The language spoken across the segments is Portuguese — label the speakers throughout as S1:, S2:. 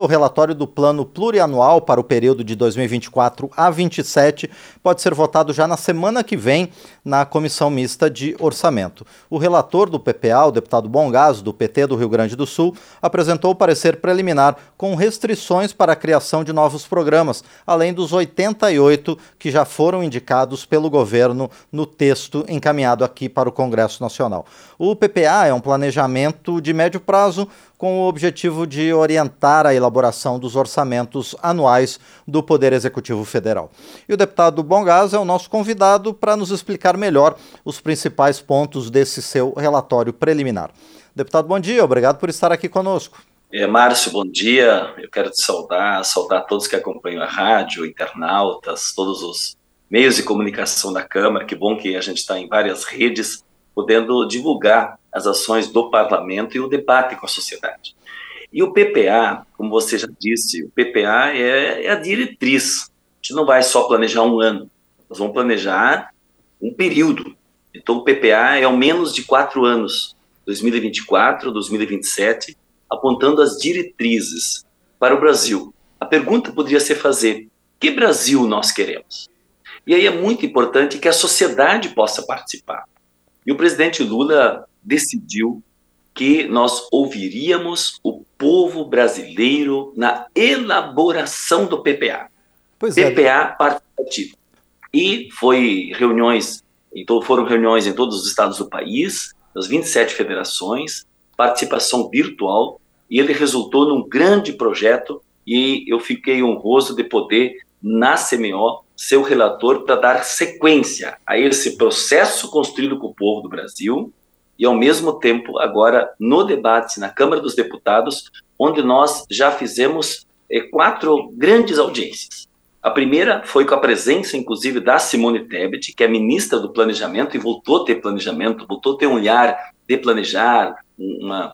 S1: O relatório do plano plurianual para o período de 2024 a 2027 pode ser votado já na semana que vem na comissão mista de orçamento. O relator do PPA, o deputado Bongás, do PT do Rio Grande do Sul, apresentou o parecer preliminar com restrições para a criação de novos programas, além dos 88 que já foram indicados pelo governo no texto encaminhado aqui para o Congresso Nacional. O PPA é um planejamento de médio prazo com o objetivo de orientar a elaboração dos orçamentos anuais do Poder Executivo Federal. E o deputado Bongás é o nosso convidado para nos explicar melhor os principais pontos desse seu relatório preliminar. Deputado, bom dia, obrigado por estar aqui conosco.
S2: É, Márcio, bom dia. Eu quero te saudar, saudar todos que acompanham a rádio, internautas, todos os meios de comunicação da Câmara. Que bom que a gente está em várias redes podendo divulgar as ações do parlamento e o debate com a sociedade. E o PPA, como você já disse, o PPA é, é a diretriz. A gente não vai só planejar um ano, nós vamos planejar um período. Então, o PPA é ao menos de quatro anos, 2024, 2027, apontando as diretrizes para o Brasil. A pergunta poderia ser fazer: que Brasil nós queremos? E aí é muito importante que a sociedade possa participar. E o presidente Lula decidiu que nós ouviríamos o povo brasileiro na elaboração do PPA. Pois PPA é. participativo. E foi reuniões, então foram reuniões em todos os estados do país, das 27 federações, participação virtual, e ele resultou num grande projeto e eu fiquei honroso de poder, na CMO, seu relator para dar sequência a esse processo construído com o povo do Brasil e, ao mesmo tempo, agora no debate na Câmara dos Deputados, onde nós já fizemos eh, quatro grandes audiências. A primeira foi com a presença, inclusive, da Simone Tebet, que é ministra do Planejamento e voltou a ter planejamento, voltou a ter um olhar de planejar, uma,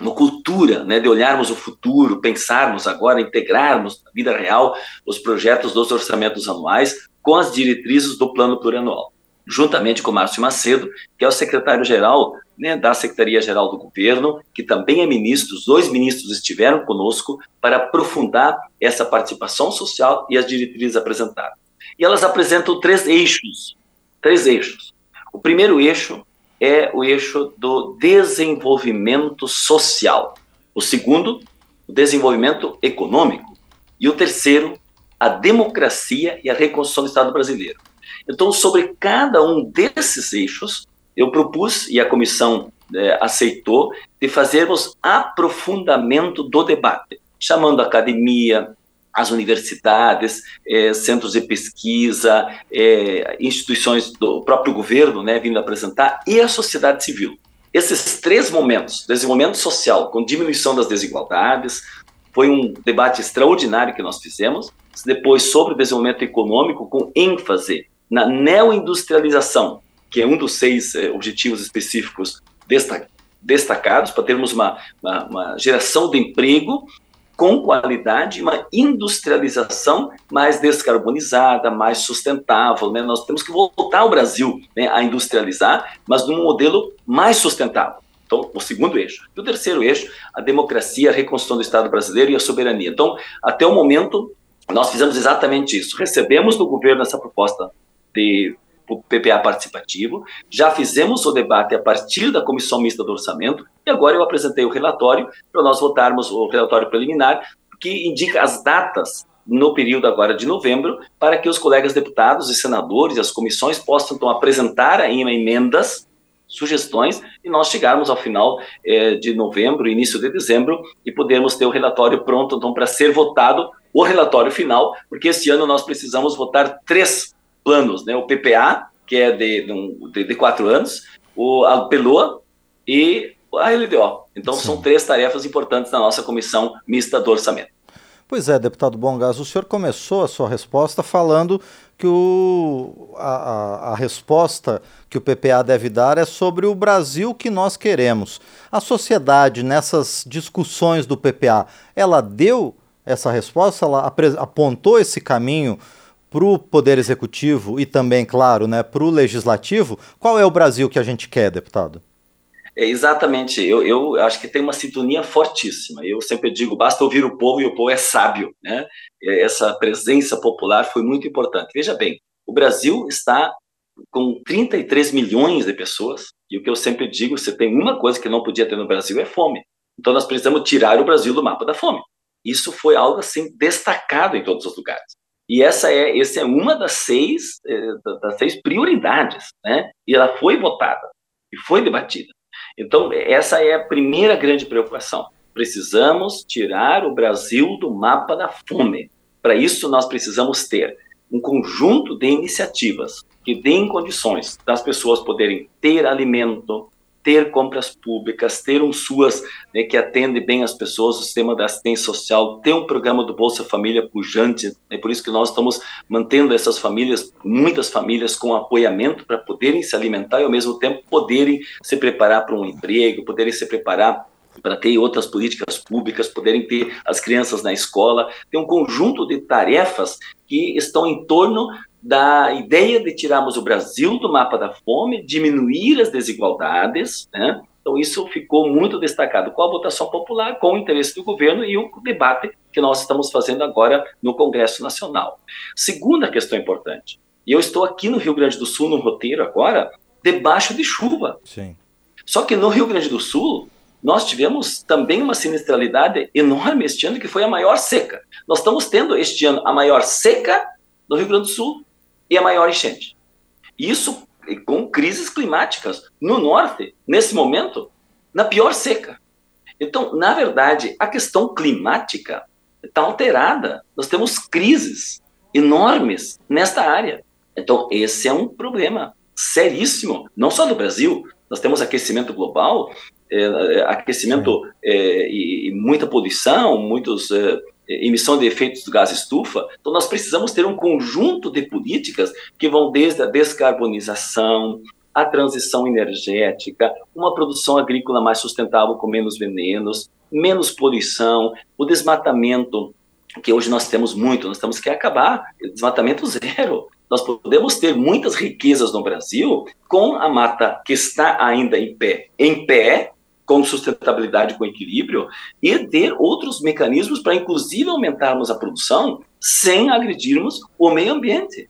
S2: uma cultura né, de olharmos o futuro, pensarmos agora, integrarmos na vida real os projetos dos orçamentos anuais com as diretrizes do plano plurianual, juntamente com Márcio Macedo, que é o secretário-geral né, da Secretaria-Geral do Governo, que também é ministro, os dois ministros estiveram conosco para aprofundar essa participação social e as diretrizes apresentadas. E elas apresentam três eixos, três eixos. O primeiro eixo é o eixo do desenvolvimento social. O segundo, o desenvolvimento econômico. E o terceiro, a democracia e a reconstrução do Estado brasileiro. Então, sobre cada um desses eixos, eu propus, e a comissão é, aceitou, de fazermos aprofundamento do debate, chamando a academia, as universidades, é, centros de pesquisa, é, instituições do próprio governo, né, vindo apresentar, e a sociedade civil. Esses três momentos, desenvolvimento social com diminuição das desigualdades, foi um debate extraordinário que nós fizemos, depois sobre desenvolvimento econômico com ênfase na neoindustrialização, que é um dos seis é, objetivos específicos destacados, para termos uma, uma, uma geração de emprego com qualidade, uma industrialização mais descarbonizada, mais sustentável. Né? Nós temos que voltar o Brasil né, a industrializar, mas num modelo mais sustentável. Então, o segundo eixo. E o terceiro eixo, a democracia, a reconstrução do Estado brasileiro e a soberania. Então, até o momento, nós fizemos exatamente isso. Recebemos do governo essa proposta de PPA participativo, já fizemos o debate a partir da comissão mista do orçamento e agora eu apresentei o relatório para nós votarmos o relatório preliminar que indica as datas no período agora de novembro para que os colegas deputados e senadores e as comissões possam então apresentar ainda emendas sugestões e nós chegarmos ao final eh, de novembro, início de dezembro e podermos ter o relatório pronto então para ser votado o relatório final, porque esse ano nós precisamos votar três planos, né? O PPA, que é de, de, de quatro anos, o, a PELOA e a LDO. Então, Sim. são três tarefas importantes na nossa comissão mista do orçamento.
S1: Pois é, deputado Bongas, o senhor começou a sua resposta falando que o, a, a, resposta que o PPA deve dar é sobre o Brasil que nós queremos. A sociedade, nessas discussões do PPA, ela deu essa resposta, ela apontou esse caminho para o Poder Executivo e também, claro, né, para o Legislativo, qual é o Brasil que a gente quer, deputado?
S2: É, exatamente, eu, eu acho que tem uma sintonia fortíssima. Eu sempre digo, basta ouvir o povo e o povo é sábio. Né? Essa presença popular foi muito importante. Veja bem, o Brasil está com 33 milhões de pessoas, e o que eu sempre digo, você tem uma coisa que não podia ter no Brasil é fome. Então nós precisamos tirar o Brasil do mapa da fome. Isso foi algo assim destacado em todos os lugares. E essa é, essa é uma das seis, eh, das seis prioridades, né? E ela foi votada e foi debatida. Então, essa é a primeira grande preocupação. Precisamos tirar o Brasil do mapa da fome. Para isso, nós precisamos ter um conjunto de iniciativas que deem condições das pessoas poderem ter alimento, ter compras públicas, ter um SUAS né, que atende bem as pessoas, o sistema da assistência social, ter um programa do Bolsa Família pujante, é por isso que nós estamos mantendo essas famílias, muitas famílias com apoiamento para poderem se alimentar e ao mesmo tempo poderem se preparar para um emprego, poderem se preparar para ter outras políticas públicas, poderem ter as crianças na escola, tem um conjunto de tarefas que estão em torno da ideia de tirarmos o Brasil do mapa da fome, diminuir as desigualdades, né? Então, isso ficou muito destacado com a votação popular, com o interesse do governo e o debate que nós estamos fazendo agora no Congresso Nacional. Segunda questão importante, e eu estou aqui no Rio Grande do Sul, no roteiro agora, debaixo de chuva. Sim. Só que no Rio Grande do Sul, nós tivemos também uma sinistralidade enorme este ano, que foi a maior seca. Nós estamos tendo este ano a maior seca do Rio Grande do Sul e a maior enchente. Isso com crises climáticas no norte, nesse momento, na pior seca. Então, na verdade, a questão climática está alterada. Nós temos crises enormes nesta área. Então, esse é um problema seríssimo, não só no Brasil. Nós temos aquecimento global, é, aquecimento é, e, e, muita poluição, muitos é, emissão de efeitos do gás estufa, então nós precisamos ter um conjunto de políticas que vão desde a descarbonização, a transição energética, uma produção agrícola mais sustentável com menos venenos, menos poluição, o desmatamento, que hoje nós temos muito, nós temos que acabar, desmatamento zero. Nós podemos ter muitas riquezas no Brasil com a mata que está ainda em pé, em pé, com sustentabilidade, com equilíbrio, e ter outros mecanismos para, inclusive, aumentarmos a produção sem agredirmos o meio ambiente.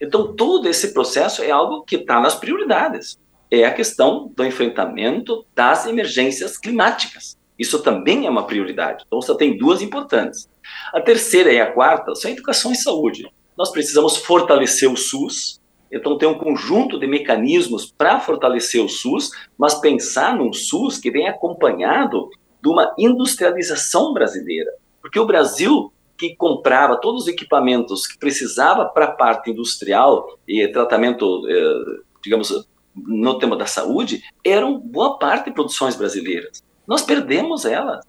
S2: Então, todo esse processo é algo que está nas prioridades. É a questão do enfrentamento das emergências climáticas. Isso também é uma prioridade. Então, você tem duas importantes. A terceira e a quarta são educação e saúde. Nós precisamos fortalecer o SUS, então, tem um conjunto de mecanismos para fortalecer o SUS, mas pensar num SUS que vem acompanhado de uma industrialização brasileira. Porque o Brasil, que comprava todos os equipamentos que precisava para a parte industrial e tratamento, eh, digamos, no tema da saúde, eram boa parte produções brasileiras. Nós perdemos elas.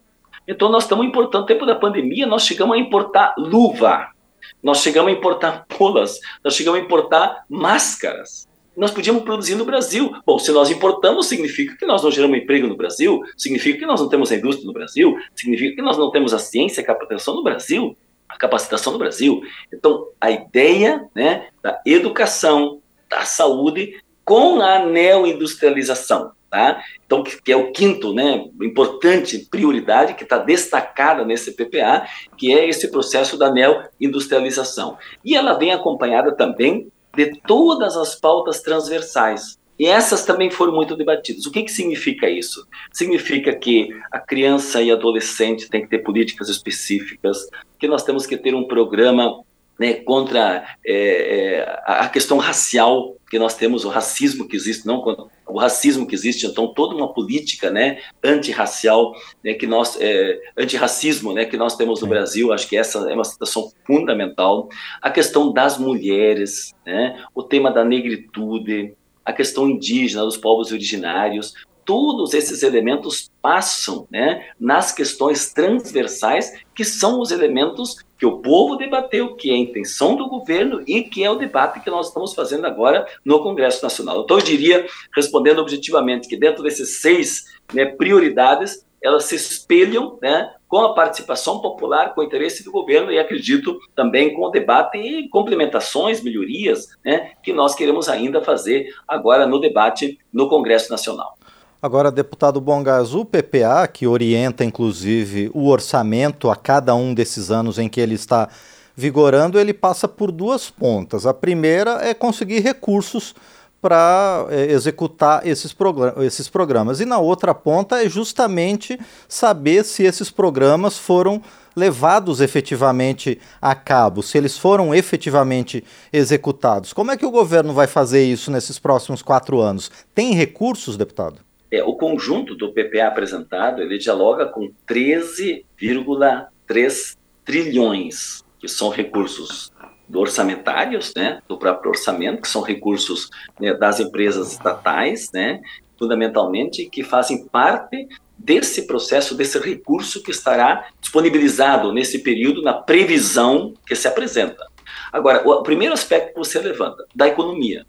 S2: Então, nós estamos importando, no tempo da pandemia, nós chegamos a importar luva, nós chegamos a importar polas, nós chegamos a importar máscaras. Nós podíamos produzir no Brasil. Bom, se nós importamos, significa que nós não geramos emprego no Brasil, significa que nós não temos a indústria no Brasil, significa que nós não temos a ciência a capacitação no Brasil, a capacitação no Brasil. Então, a ideia né, da educação, da saúde, com a neoindustrialização. Tá? Então, que, é o quinto, né, importante prioridade que está destacada nesse PPA, que é esse processo da neoindustrialização. E ela vem acompanhada também de todas as pautas transversais. E essas também foram muito debatidas. O que, que significa isso? Significa que a criança e adolescente tem que ter políticas específicas, que nós temos que ter um programa né, contra é, é, a questão racial que nós temos, o racismo que existe, não o racismo que existe, então toda uma política, né, antirracial, né, que nós, é, antirracismo, né, que nós temos no Brasil, acho que essa é uma situação fundamental. A questão das mulheres, né, o tema da negritude, a questão indígena, dos povos originários, todos esses elementos passam né, nas questões transversais, que são os elementos que o povo debateu, que é a intenção do governo e que é o debate que nós estamos fazendo agora no Congresso Nacional. Então, eu diria, respondendo objetivamente, que dentro desses seis né, prioridades, elas se espelham né, com a participação popular, com o interesse do governo e acredito também com o debate e complementações, melhorias né, que nós queremos ainda fazer agora no debate no Congresso Nacional.
S1: Agora, deputado Bongás, o PPA, que orienta inclusive o orçamento a cada um desses anos em que ele está vigorando, ele passa por duas pontas. A primeira é conseguir recursos para é, executar esses, esses programas. E na outra ponta é justamente saber se esses programas foram levados efetivamente a cabo, se eles foram efetivamente executados. Como é que o governo vai fazer isso nesses próximos quatro anos? Tem recursos, deputado?
S2: É, o conjunto do PPA apresentado ele dialoga com 13,3 trilhões, que são recursos orçamentários, né, do próprio orçamento, que são recursos né, das empresas estatais, né, fundamentalmente, que fazem parte desse processo, desse recurso que estará disponibilizado nesse período na previsão que se apresenta. Agora, o primeiro aspecto que você levanta, da economia.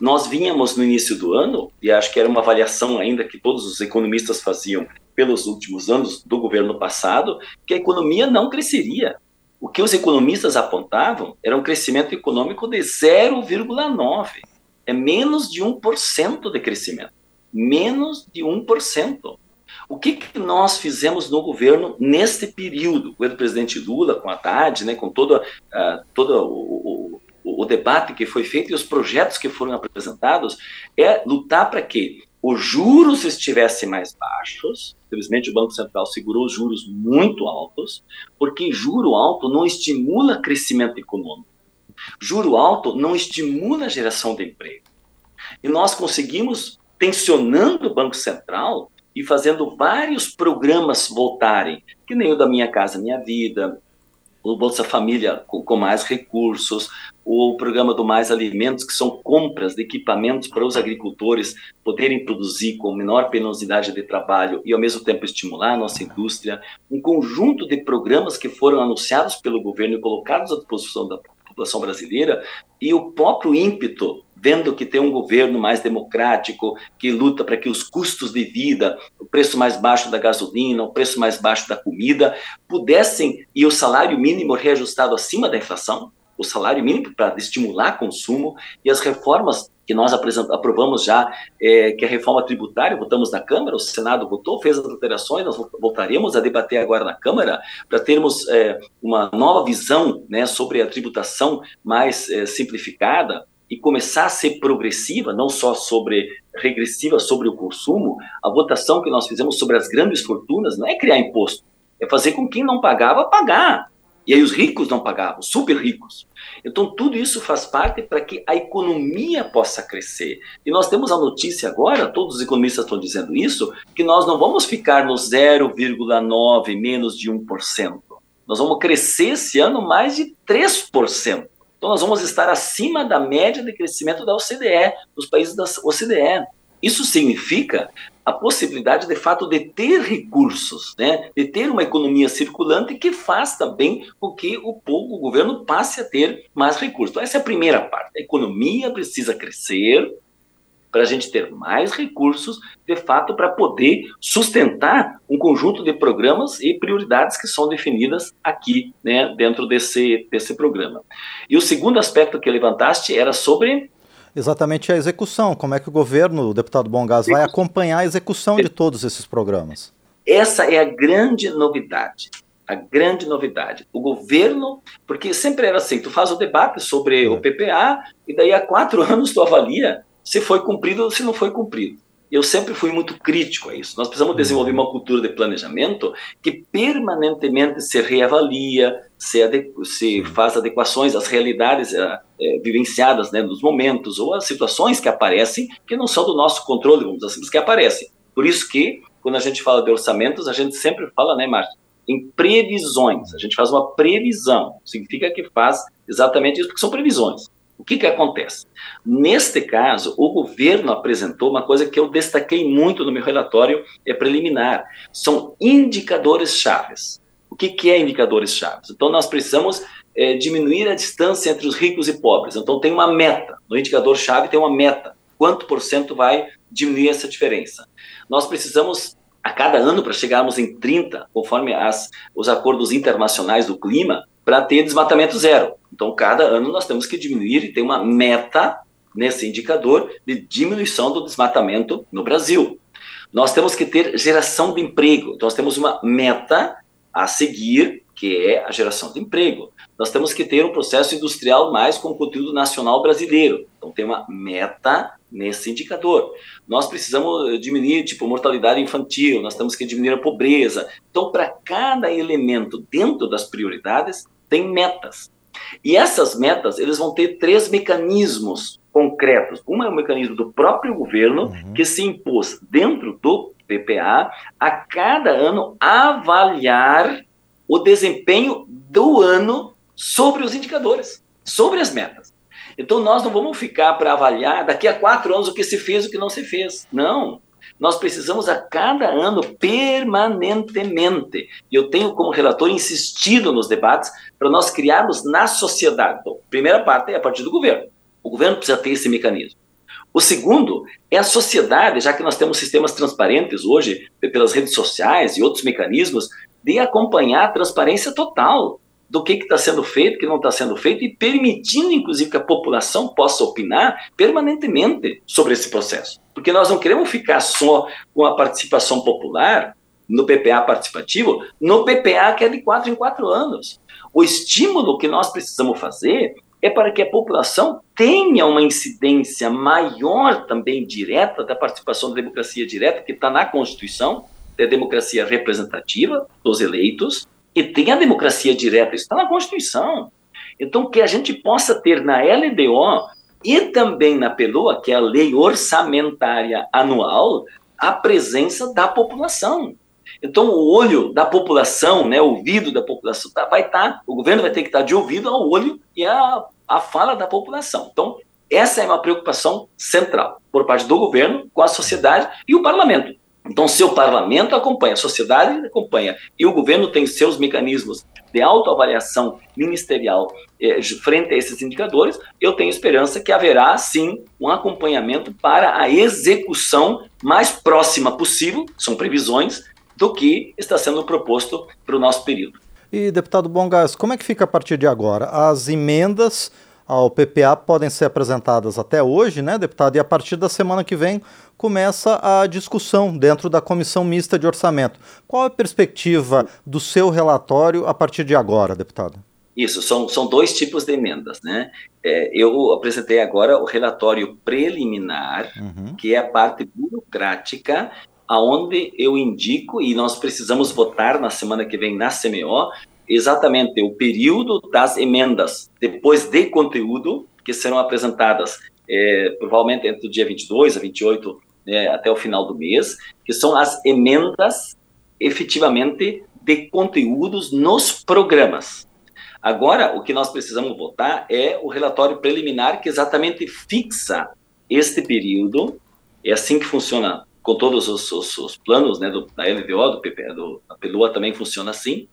S2: Nós vínhamos no início do ano, e acho que era uma avaliação ainda que todos os economistas faziam pelos últimos anos do governo passado, que a economia não cresceria. O que os economistas apontavam era um crescimento econômico de 0,9%. É menos de 1% de crescimento. Menos de 1%. O que, que, nós fizemos no governo neste período, o presidente Lula, com a Haddad, né, com todo, uh, todo o, o, debate que foi feito e os projetos que foram apresentados, é lutar para que os juros estivessem mais baixos. Infelizmente, o Banco Central segurou os juros muito altos, porque juro alto não estimula crescimento econômico. Juro alto não estimula a geração de emprego. E nós conseguimos, tensionando o Banco Central e fazendo vários programas voltarem, que nem o da Minha Casa Minha Vida, o Bolsa Família com, com, mais recursos, o programa do Mais Alimentos, que são compras de equipamentos para os agricultores poderem produzir com menor penosidade de trabalho e, ao mesmo tempo, estimular a nossa indústria. Um conjunto de programas que foram anunciados pelo governo e colocados à disposição da população brasileira e o próprio ímpeto vendo que tem um governo mais democrático, que luta para que os custos de vida, o preço mais baixo da gasolina, o preço mais baixo da comida, pudessem, e o salário mínimo reajustado acima da inflação, o salário mínimo para estimular consumo, e as reformas que nós aprovamos já, é, que é a reforma tributária, votamos na Câmara, o Senado votou, fez as alterações, nós voltaremos a debater agora na Câmara, para termos é, uma nova visão né, sobre a tributação mais é, simplificada, e começar a ser progressiva, não só sobre regressiva sobre o consumo, a votação que nós fizemos sobre as grandes fortunas não é criar imposto, é fazer com quem não pagava pagar. E aí os ricos não pagavam, super ricos. Então tudo isso faz parte para que a economia possa crescer. E nós temos a notícia agora, todos os economistas estão dizendo isso, que nós não vamos ficar no 0,9 menos de 1%. Nós vamos crescer esse ano mais de 3%. Então, nós vamos estar acima da média de crescimento da OCDE, dos países da OCDE. Isso significa a possibilidade, de fato, de ter recursos, né? de ter uma economia circulante que faz também com que o, povo, o governo passe a ter mais recursos. Então, essa é a primeira parte. A economia precisa crescer, para a gente ter mais recursos, de fato, para poder sustentar um conjunto de programas e prioridades que são definidas aqui, né, dentro desse, desse programa. E o segundo aspecto que levantaste era sobre
S1: Exatamente a execução. Como é que o governo, o deputado Bongás, vai acompanhar a execução de todos esses programas?
S2: Essa é a grande novidade. A grande novidade. O governo, porque sempre era assim, tu faz o debate sobre é. o PPA e daí há quatro anos tu avalia se foi cumprido ou se não foi cumprido. Eu sempre fui muito crítico a isso. Nós precisamos uhum. desenvolver uma cultura de planejamento que permanentemente se reavalia, se, se faz adequações às realidades é, é, vivenciadas né, nos momentos ou às situações que aparecem que não são do nosso controle, vamos dizer assim, mas que aparecem. Por isso que, quando a gente fala de orçamentos, a gente sempre fala, né, Márcio, em previsões. A gente faz uma previsão. Significa que faz exatamente isso, porque são previsões. Que, que acontece? Neste caso, o governo apresentou uma coisa que eu destaquei muito no meu relatório é preliminar. São indicadores chaves. O que, que é indicadores chaves? Então, nós precisamos é, diminuir a distância entre os ricos e pobres. Então, tem uma meta. No indicador chave tem uma meta. Quanto por cento vai diminuir essa diferença? Nós precisamos a cada ano para chegarmos em 30, conforme as, os acordos internacionais do clima, para ter desmatamento zero. Então, cada ano nós temos que diminuir e ter uma meta nesse indicador de diminuição do desmatamento no Brasil. Nós temos que ter geração de emprego. Nós temos uma meta a seguir, que é a geração de emprego. Nós temos que ter um processo industrial mais com conteúdo nacional brasileiro. Então, tem uma meta nesse indicador. Nós precisamos diminuir, tipo, mortalidade infantil, nós temos que diminuir a pobreza. Então, para cada elemento dentro das prioridades, tem metas. E essas metas, eles vão ter três mecanismos concretos. Um é o mecanismo do próprio governo, uhum. que se impôs dentro do PPA, a cada ano avaliar o desempenho do ano sobre os indicadores, sobre as metas. Então, nós não vamos ficar para avaliar daqui a quatro anos o que se fez e o que não se fez. Não. Nós precisamos a cada ano, permanentemente. E eu tenho, como relator, insistido nos debates para nós criarmos na sociedade. A primeira parte é a partir do governo. O governo precisa ter esse mecanismo. O segundo é a sociedade, já que nós temos sistemas transparentes hoje, pelas redes sociais e outros mecanismos, de acompanhar a transparência total do que está sendo feito, que não está sendo feito, e permitindo, inclusive, que a população possa opinar permanentemente sobre esse processo. Porque nós não queremos ficar só com a participação popular, no PPA participativo, no PPA que é de quatro em quatro anos. O estímulo que nós precisamos fazer é para que a população tenha uma incidência maior também direta da participação da democracia direta, que está na Constituição, da democracia representativa dos eleitos, e tem a democracia direta, isso está na Constituição. Então, que a gente possa ter na LDO e também na PELOA, que é a Lei Orçamentária Anual, a presença da população. Então, o olho da população, né, o ouvido da população, tá, vai estar, tá, o governo vai ter que estar tá de ouvido ao olho e a, a fala da população. Então, essa é uma preocupação central por parte do governo com a sociedade e o parlamento. Então, se o parlamento acompanha, a sociedade acompanha, e o governo tem seus mecanismos de autoavaliação ministerial eh, frente a esses indicadores, eu tenho esperança que haverá, sim, um acompanhamento para a execução mais próxima possível, são previsões, do que está sendo proposto para o nosso período.
S1: E, deputado Bongas, como é que fica a partir de agora? As emendas ao PPA podem ser apresentadas até hoje, né, deputado? E a partir da semana que vem começa a discussão dentro da comissão mista de orçamento. Qual a perspectiva do seu relatório a partir de agora, deputado?
S2: Isso, são, são dois tipos de emendas, né? É, eu apresentei agora o relatório preliminar, uhum. que é a parte burocrática, aonde eu indico, e nós precisamos votar na semana que vem na CMO, exatamente o período das emendas, depois de conteúdo, que serão apresentadas é, provavelmente entre o dia 22 a 28, né, até o final do mês, que são as emendas efetivamente de conteúdos nos programas. Agora, o que nós precisamos votar é o relatório preliminar que exatamente fixa este período, é assim que funciona com todos os, os, os planos né, do, da LDO, do PP, do, da PELUA também funciona assim,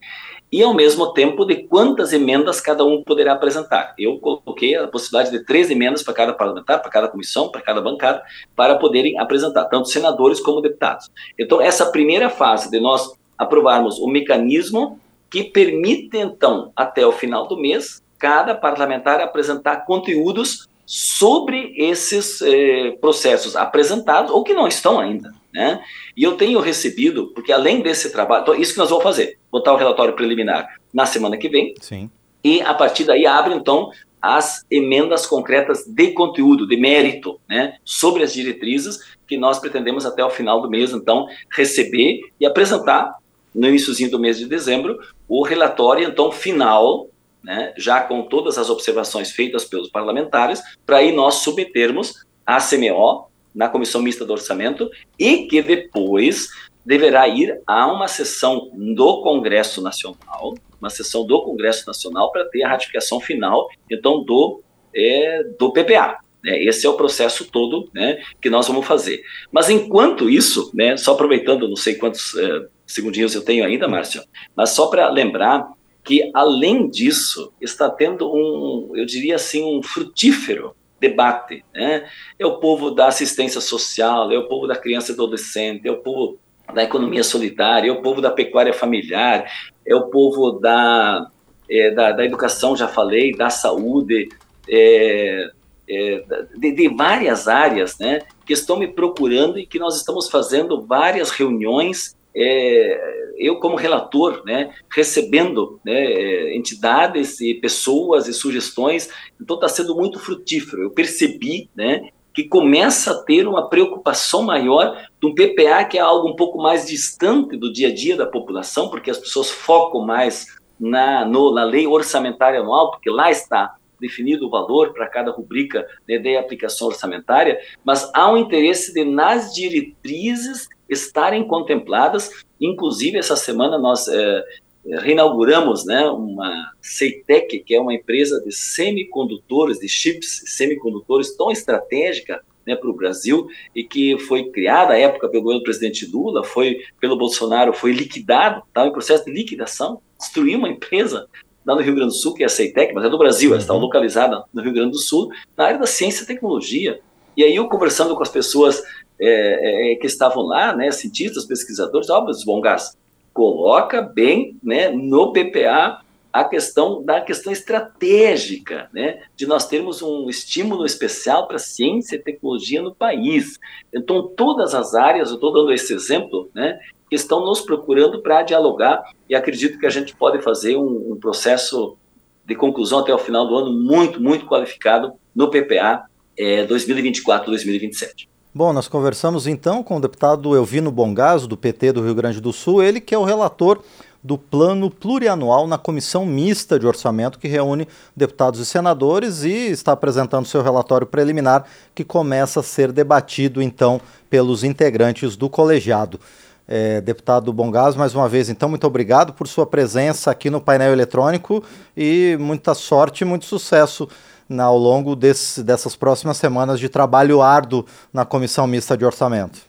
S2: e ao mesmo tempo de quantas emendas cada um poderá apresentar. Eu coloquei a possibilidade de três emendas para cada parlamentar, para cada comissão, para cada bancada, para poderem apresentar, tanto senadores como deputados. Então, essa primeira fase de nós aprovarmos o mecanismo que permite, então, até o final do mês, cada parlamentar apresentar conteúdos sobre esses eh, processos apresentados ou que não estão ainda. Né? E eu tenho recebido, porque além desse trabalho, então, isso que nós vamos fazer, botar o relatório preliminar na semana que vem,
S1: Sim.
S2: e a partir daí abre então as emendas concretas de conteúdo, de mérito, né, sobre as diretrizes que nós pretendemos até o final do mês, então, receber e apresentar no iníciozinho do mês de dezembro o relatório, então, final né, já com todas as observações feitas pelos parlamentares, para aí nós submetermos à CMO, na Comissão Mista do Orçamento, e que depois deverá ir a uma sessão do Congresso Nacional, uma sessão do Congresso Nacional para ter a ratificação final, então, do, é, do PPA. Né? Esse é o processo todo né, que nós vamos fazer. Mas enquanto isso, né, só aproveitando, não sei quantos é, segundinhos eu tenho ainda, Márcio, mas só para lembrar que, além disso, está tendo um, eu diria assim, um frutífero debate. Né? É o povo da assistência social, é o povo da criança e adolescente, é o povo da economia solidária, é o povo da pecuária familiar, é o povo da, é, da, da, educação, já falei, da saúde, é, é, de, de, várias áreas, né, que estão me procurando e que nós estamos fazendo várias reuniões. É, eu como relator, né, recebendo né, é, entidades e pessoas e sugestões, então está sendo muito frutífero. Eu percebi, né, que começa a ter uma preocupação maior de um PPA que é algo um pouco mais distante do dia a dia da população, porque as pessoas focam mais na, no, na lei orçamentária anual, porque lá está definido o valor para cada rubrica né, de aplicação orçamentária, mas há um interesse de, nas diretrizes, estarem contempladas. Inclusive, essa semana nós é, reinauguramos né, uma Ceitec, que é uma empresa de semicondutores, de chips semicondutores tão estratégica né, para o Brasil e que foi criada à época pelo governo do presidente Lula, foi pelo Bolsonaro, foi liquidado, estava em processo de liquidação, destruiu uma empresa lá no Rio Grande do Sul, que é a Ceitec, mas é do Brasil, ela está uhum. localizada no Rio Grande do Sul, na área da ciência e tecnologia. E aí eu conversando com as pessoas é, é, que estavam lá, né, cientistas, pesquisadores, ó, oh, bom gás, coloca bem né, no PPA a questão da questão estratégica, né, de nós termos um estímulo especial para ciência e tecnologia no país. Então, todas as áreas, eu estou dando esse exemplo, né, que estão nos procurando para dialogar e acredito que a gente pode fazer um, um, processo de conclusão até o final do ano muito, muito qualificado no PPA é, 2024-2027.
S1: Bom, nós conversamos então com o deputado Elvino Bongaso, do PT do Rio Grande do Sul, ele que é o relator do plano plurianual na comissão mista de orçamento que reúne deputados e senadores e está apresentando seu relatório preliminar que começa a ser debatido então pelos integrantes do colegiado. É, deputado Bongás, mais uma vez, então, muito obrigado por sua presença aqui no painel eletrônico e muita sorte e muito sucesso na, ao longo desse, dessas próximas semanas de trabalho árduo na Comissão Mista de Orçamento.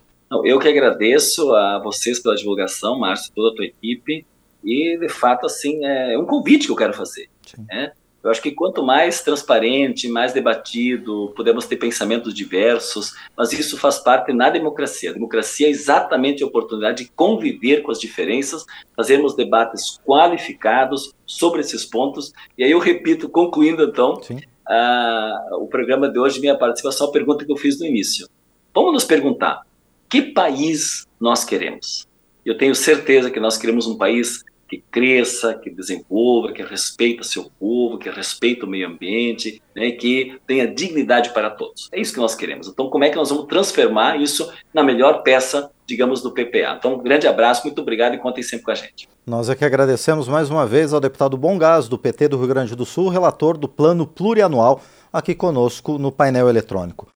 S2: Eu que agradeço a vocês pela divulgação, Márcio, toda a tua equipe, e de fato, assim, é um convite que eu quero fazer. Né? Eu acho que quanto mais transparente, mais debatido, podemos ter pensamentos diversos, mas isso faz parte na democracia. A democracia é exatamente a oportunidade de conviver com as diferenças, fazermos debates qualificados sobre esses pontos. E aí eu repito, concluindo então a, o programa de hoje, minha participação, a pergunta que eu fiz no início. Vamos nos perguntar: que país nós queremos? Eu tenho certeza que nós queremos um país que cresça, que desenvolva, que respeita seu povo, que respeita o meio ambiente, né, que tenha dignidade para todos. É isso que nós queremos. Então, como é que nós vamos transformar isso na melhor peça, digamos, do PPA? Então, um grande abraço, muito obrigado e contem sempre com a gente.
S1: Nós é que agradecemos mais uma vez ao deputado Bom Gás, do PT do Rio Grande do Sul, relator do Plano Plurianual, aqui conosco no painel eletrônico.